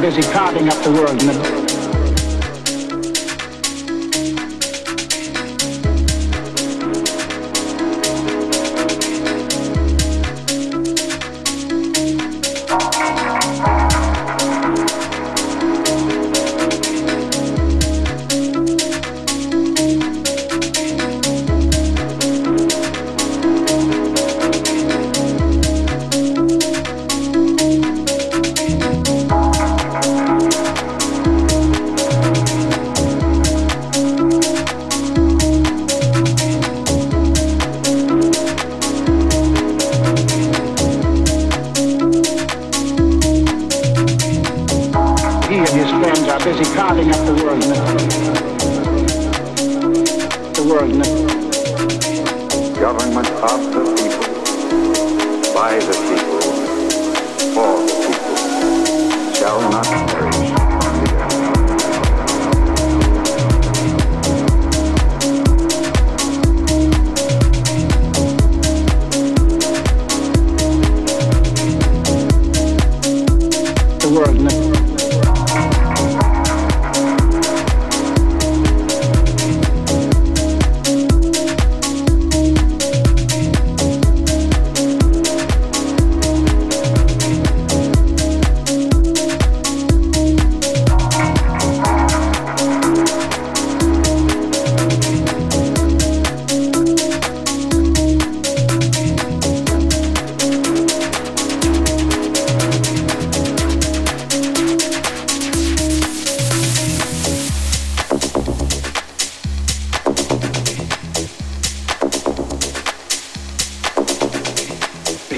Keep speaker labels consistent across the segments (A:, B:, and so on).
A: busy carving up the world in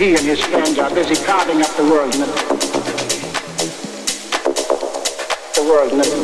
A: he and his friends are busy carving up the world. In the world. in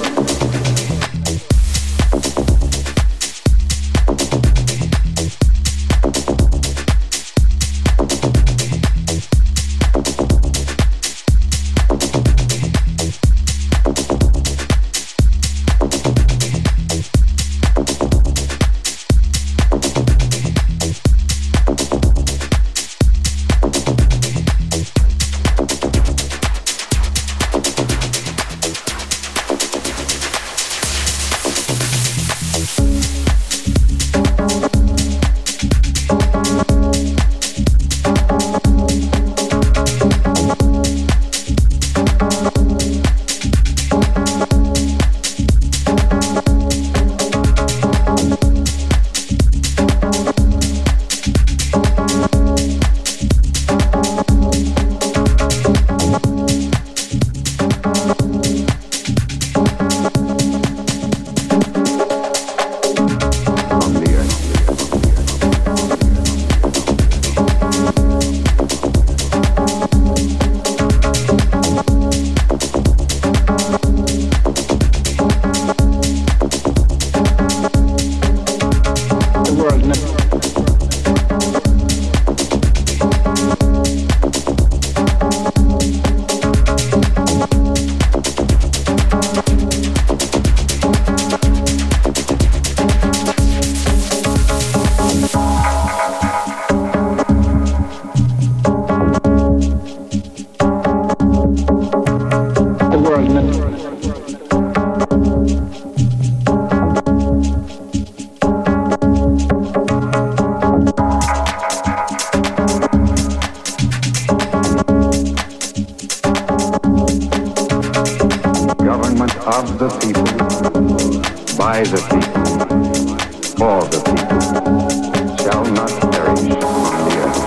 B: of the people, by the people, for the people, shall not perish on the earth.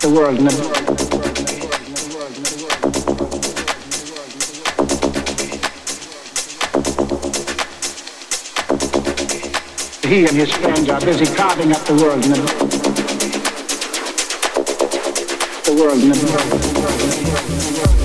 A: The world never. he and his friends are busy carving up the world in the, the world in the, the world.